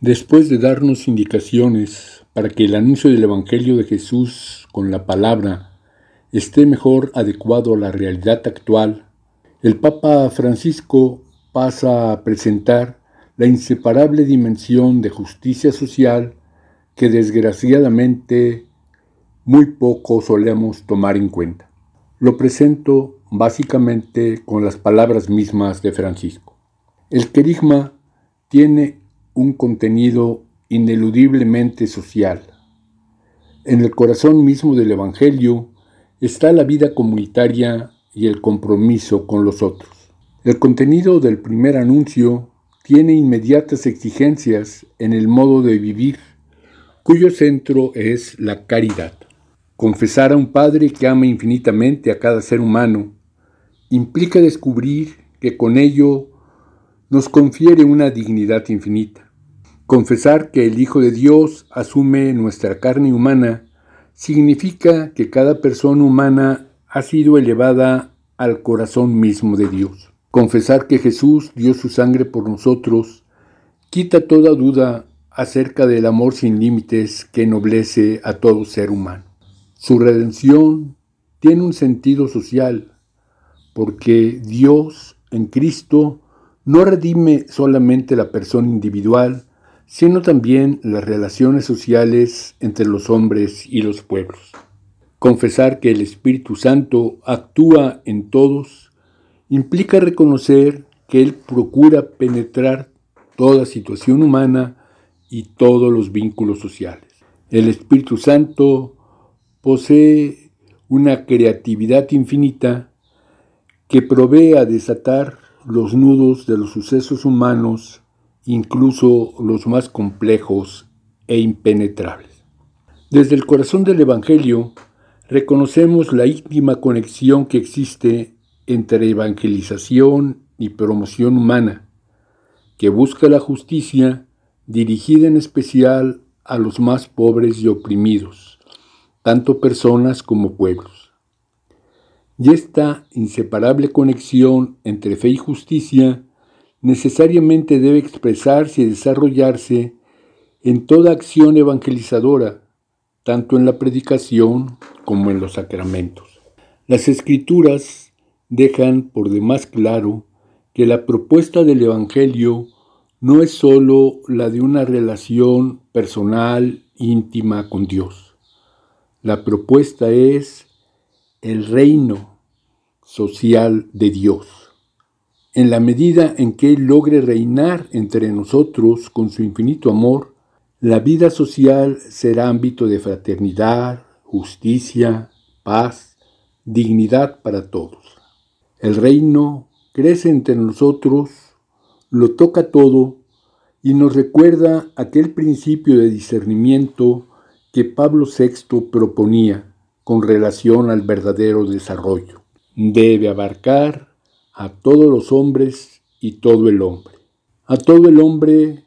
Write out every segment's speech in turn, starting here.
Después de darnos indicaciones para que el anuncio del Evangelio de Jesús con la palabra esté mejor adecuado a la realidad actual, el Papa Francisco pasa a presentar la inseparable dimensión de justicia social que desgraciadamente muy poco solemos tomar en cuenta. Lo presento básicamente con las palabras mismas de Francisco. El querigma tiene un contenido ineludiblemente social. En el corazón mismo del Evangelio está la vida comunitaria y el compromiso con los otros. El contenido del primer anuncio tiene inmediatas exigencias en el modo de vivir, cuyo centro es la caridad. Confesar a un Padre que ama infinitamente a cada ser humano implica descubrir que con ello nos confiere una dignidad infinita. Confesar que el Hijo de Dios asume nuestra carne humana significa que cada persona humana ha sido elevada al corazón mismo de Dios. Confesar que Jesús dio su sangre por nosotros quita toda duda acerca del amor sin límites que ennoblece a todo ser humano. Su redención tiene un sentido social, porque Dios en Cristo no redime solamente la persona individual, sino también las relaciones sociales entre los hombres y los pueblos. Confesar que el Espíritu Santo actúa en todos implica reconocer que Él procura penetrar toda situación humana y todos los vínculos sociales. El Espíritu Santo posee una creatividad infinita que provee a desatar los nudos de los sucesos humanos incluso los más complejos e impenetrables. Desde el corazón del Evangelio reconocemos la íntima conexión que existe entre evangelización y promoción humana, que busca la justicia dirigida en especial a los más pobres y oprimidos, tanto personas como pueblos. Y esta inseparable conexión entre fe y justicia necesariamente debe expresarse y desarrollarse en toda acción evangelizadora, tanto en la predicación como en los sacramentos. Las escrituras dejan por demás claro que la propuesta del Evangelio no es sólo la de una relación personal, íntima con Dios. La propuesta es el reino social de Dios en la medida en que logre reinar entre nosotros con su infinito amor, la vida social será ámbito de fraternidad, justicia, paz, dignidad para todos. El reino crece entre nosotros, lo toca todo y nos recuerda aquel principio de discernimiento que Pablo VI proponía con relación al verdadero desarrollo. Debe abarcar a todos los hombres y todo el hombre. A todo el hombre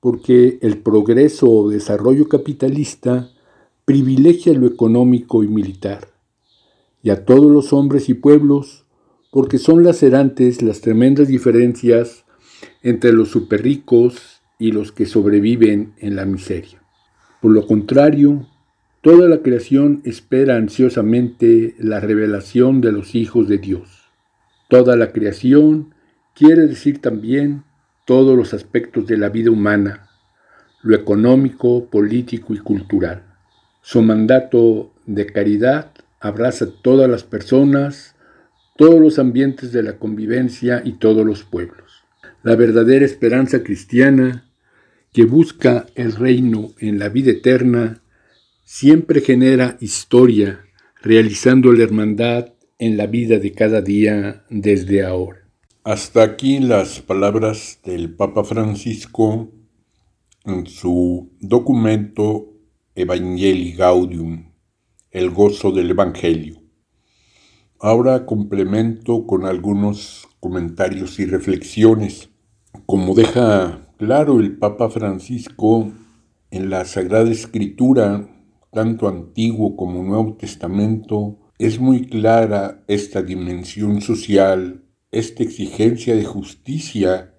porque el progreso o desarrollo capitalista privilegia lo económico y militar. Y a todos los hombres y pueblos porque son lacerantes las tremendas diferencias entre los superricos y los que sobreviven en la miseria. Por lo contrario, toda la creación espera ansiosamente la revelación de los hijos de Dios. Toda la creación quiere decir también todos los aspectos de la vida humana, lo económico, político y cultural. Su mandato de caridad abraza todas las personas, todos los ambientes de la convivencia y todos los pueblos. La verdadera esperanza cristiana que busca el reino en la vida eterna siempre genera historia, realizando la hermandad en la vida de cada día desde ahora. Hasta aquí las palabras del Papa Francisco en su documento Evangelii Gaudium, el gozo del Evangelio. Ahora complemento con algunos comentarios y reflexiones. Como deja claro el Papa Francisco en la Sagrada Escritura, tanto Antiguo como Nuevo Testamento, es muy clara esta dimensión social, esta exigencia de justicia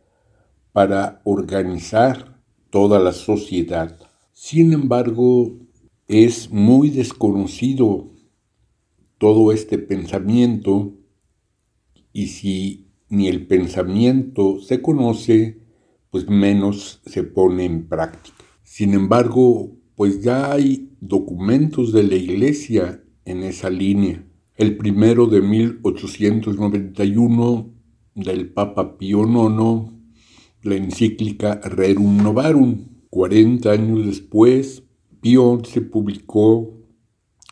para organizar toda la sociedad. Sin embargo, es muy desconocido todo este pensamiento y si ni el pensamiento se conoce, pues menos se pone en práctica. Sin embargo, pues ya hay documentos de la Iglesia en esa línea. El primero de 1891 del Papa Pío IX, la encíclica Rerum Novarum. 40 años después, Pío se publicó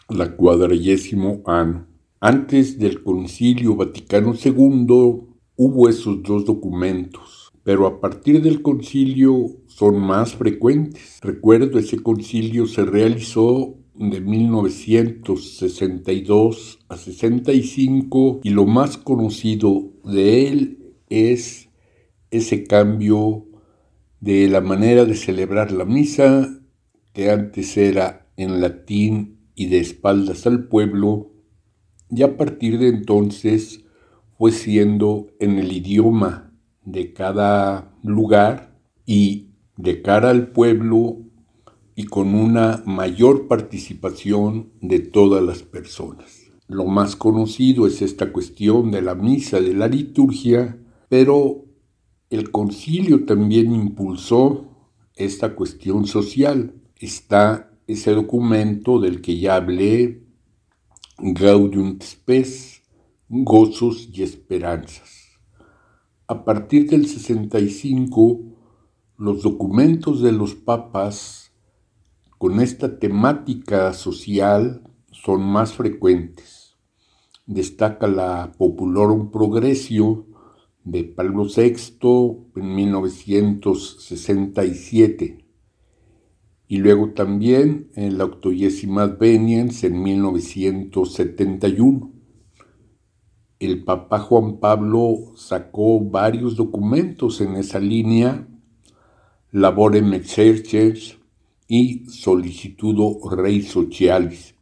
la cuadragésimo año. Antes del Concilio Vaticano II hubo esos dos documentos, pero a partir del concilio son más frecuentes. Recuerdo ese concilio se realizó de 1962 a 65 y lo más conocido de él es ese cambio de la manera de celebrar la misa que antes era en latín y de espaldas al pueblo y a partir de entonces fue siendo en el idioma de cada lugar y de cara al pueblo y con una mayor participación de todas las personas. Lo más conocido es esta cuestión de la misa, de la liturgia, pero el concilio también impulsó esta cuestión social. Está ese documento del que ya hablé, Gaudium Spes, Gozos y Esperanzas. A partir del 65, los documentos de los papas con esta temática social son más frecuentes. Destaca la Populorum Progressio de Pablo VI en 1967 y luego también en la Octoyésima Veniens en 1971. El Papa Juan Pablo sacó varios documentos en esa línea Laborem Exercens y Solicitudo Rei Socialis.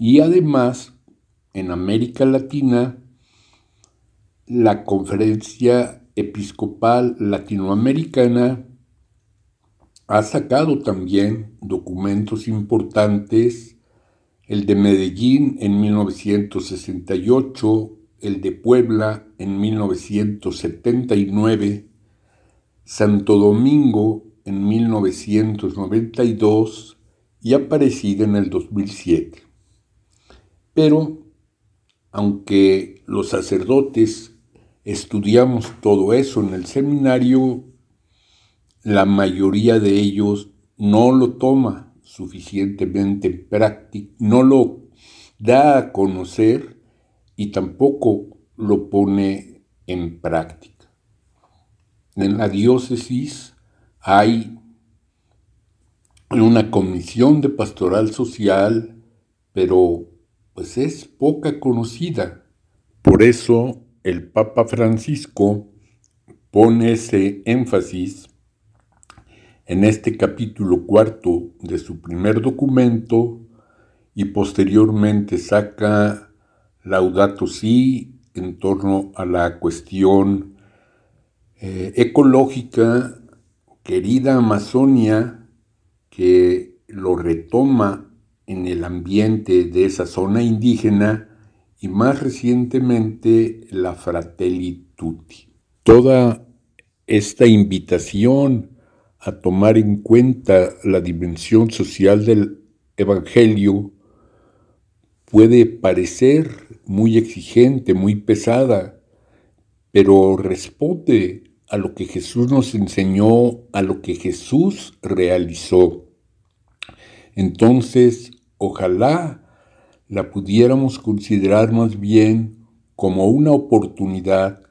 Y además, en América Latina, la Conferencia Episcopal Latinoamericana ha sacado también documentos importantes, el de Medellín en 1968, el de Puebla en 1979, Santo Domingo en 1992 y aparecida en el 2007. Pero, aunque los sacerdotes estudiamos todo eso en el seminario, la mayoría de ellos no lo toma suficientemente práctico, no lo da a conocer y tampoco lo pone en práctica. En la diócesis hay una comisión de pastoral social, pero pues es poca conocida. Por eso el Papa Francisco pone ese énfasis en este capítulo cuarto de su primer documento y posteriormente saca Laudato Si en torno a la cuestión eh, ecológica, querida Amazonia, que lo retoma en el ambiente de esa zona indígena y más recientemente la Fratelli Tutti. Toda esta invitación a tomar en cuenta la dimensión social del Evangelio puede parecer muy exigente, muy pesada, pero responde a lo que Jesús nos enseñó, a lo que Jesús realizó. Entonces, ojalá la pudiéramos considerar más bien como una oportunidad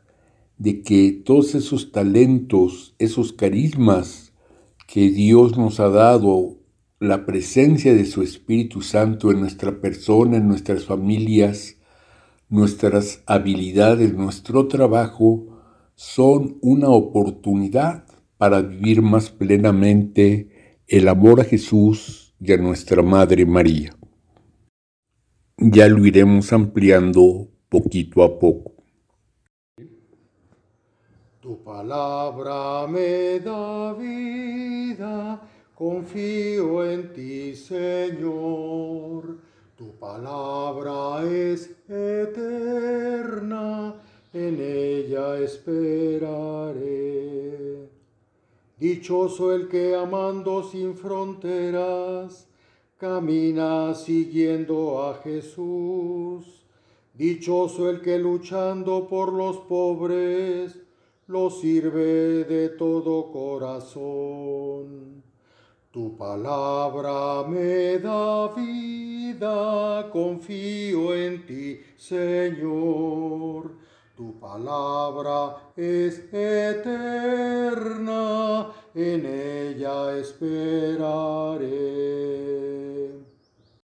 de que todos esos talentos, esos carismas que Dios nos ha dado, la presencia de su Espíritu Santo en nuestra persona, en nuestras familias, nuestras habilidades, nuestro trabajo, son una oportunidad para vivir más plenamente el amor a Jesús y a nuestra Madre María. Ya lo iremos ampliando poquito a poco. Tu palabra me da vida, confío en ti, Señor. Tu palabra es eterna, en ella esperaré. Dichoso el que amando sin fronteras, camina siguiendo a Jesús. Dichoso el que luchando por los pobres, lo sirve de todo corazón. Tu palabra me da vida, confío en ti, Señor. Tu palabra es eterna, en ella esperaré.